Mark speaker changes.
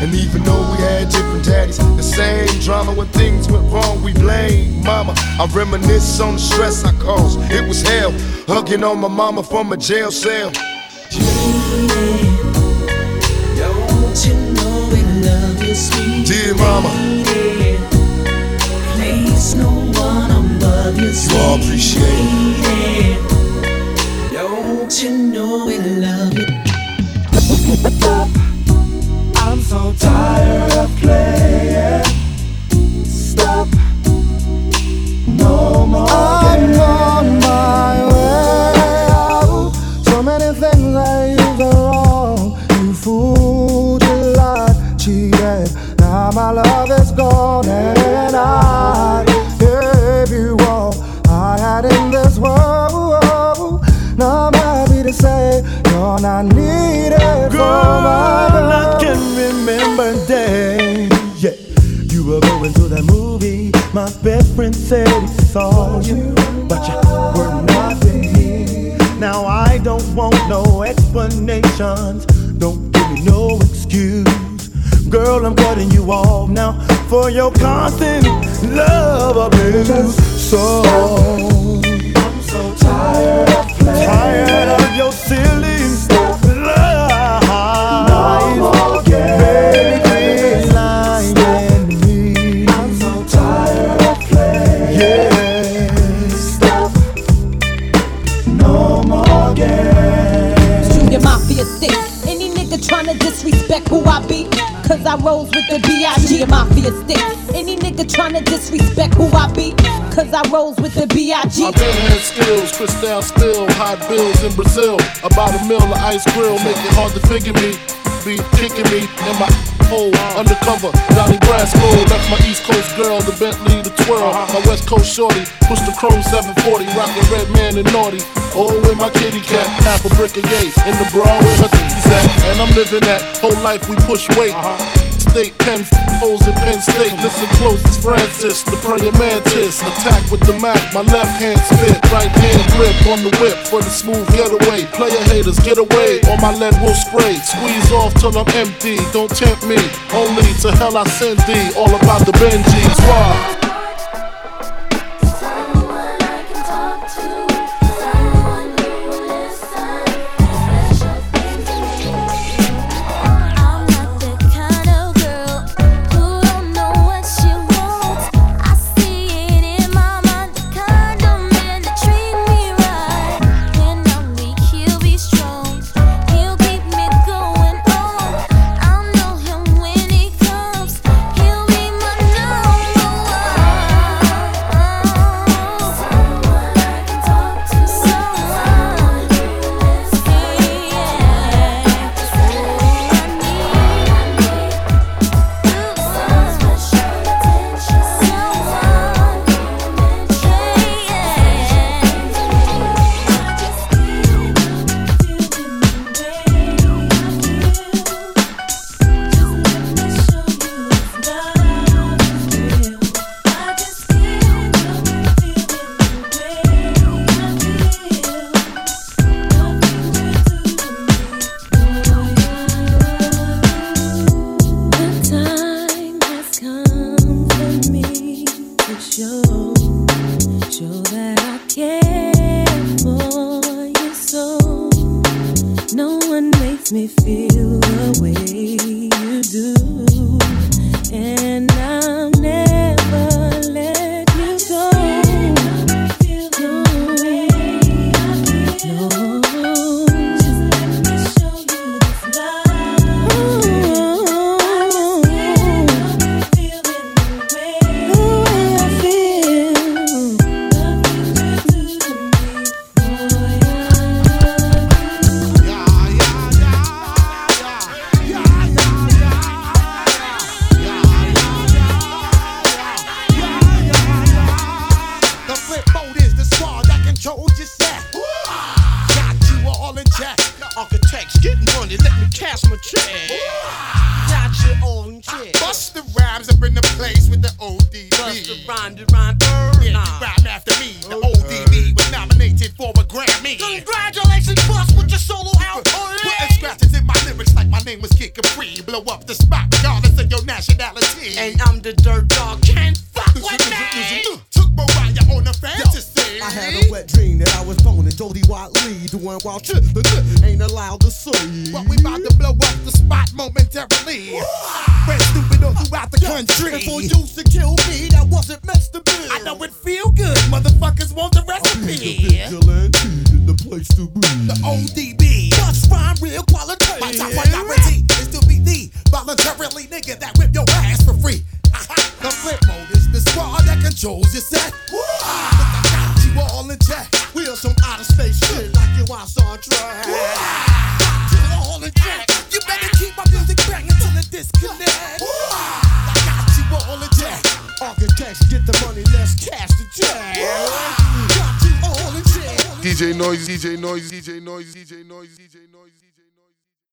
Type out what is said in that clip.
Speaker 1: And even though we had different daddies, the same drama when things went wrong, we blame mama. I reminisce on the stress I caused. It was hell, hugging on my mama from a jail cell.
Speaker 2: Don't you know we love you, sweet
Speaker 1: Dear mama,
Speaker 2: Place no one above you,
Speaker 1: you all appreciate it.
Speaker 2: Don't you know we love you?
Speaker 3: Now my love is gone and I gave you all I had in this world. Now I'm happy to say you're not needed for my
Speaker 4: Girl, I
Speaker 3: love.
Speaker 4: can remember days. Yeah, you were going to that movie. My best friend said he saw you, but you were not here. Now I don't want no explanations. Don't give me no excuse. Girl, I'm cutting you off now for your constant love abuse. So
Speaker 5: I rolls with the B.I.G. Mafia stick. Any nigga tryna disrespect who I be, cause I rolls with the B.I.G.
Speaker 6: I've been skills, Cristal spill, hot bills in Brazil. About a mill of ice grill, make it hard to figure me. Be kicking me in my hole, undercover. Johnny Brasco, that's my East Coast girl, the Bentley, the twirl. My West Coast shorty, push the chrome 740, rockin' red man and naughty. Oh, with my kitty cat, half a brick of yay, in the bra where her at. And I'm living that whole life we push weight. State Penn O's in Penn State. Listen close, it's Francis, the praying mantis. Attack with the Mac, my left hand spit, right hand grip on the whip for the smooth getaway. Player haters, get away, or my lead will spray. Squeeze off till I'm empty, don't tempt me. Only to hell I send thee, all about the Benjis. Why?
Speaker 7: The way you do, chick. Not your own chick. I bust the rhymes up in the place with the ODB. Bust the
Speaker 2: rhyme, the rhyme, burn.
Speaker 8: Yeah, you rhyme after me. The ODB was nominated for a Grammy.
Speaker 2: Congratulations, Bust, with your solo album.
Speaker 8: Putting scratches in my lyrics like my name was Kid Capri. Blow up the spot, regardless of your nationality.
Speaker 2: And I'm the dirt dog, can't fuck with me.
Speaker 9: I had a wet dream that I was boning Jody Watley doing wild shit that ain't allowed to see.
Speaker 8: But we about to blow up the spot momentarily. Red stupid all throughout the country.
Speaker 9: And for you to kill me, that wasn't meant to be.
Speaker 8: I know it feel good. Motherfuckers want the recipe.
Speaker 9: The place to be.
Speaker 8: The ODB.
Speaker 9: Must find real quality.
Speaker 8: My top priority is to be the voluntarily nigga that whip your ass for free. The flip mode is the squad that controls your set. Look, I got you all in check.
Speaker 9: We are some outer space shit like you watch on track.
Speaker 8: You all in check. You better keep my music banging till it disconnect. I got you all in.
Speaker 9: Architects get the money, let's cash the check. Got you all in check.
Speaker 1: DJ Noise, DJ Noise, DJ Noise, DJ Noise, DJ Noise.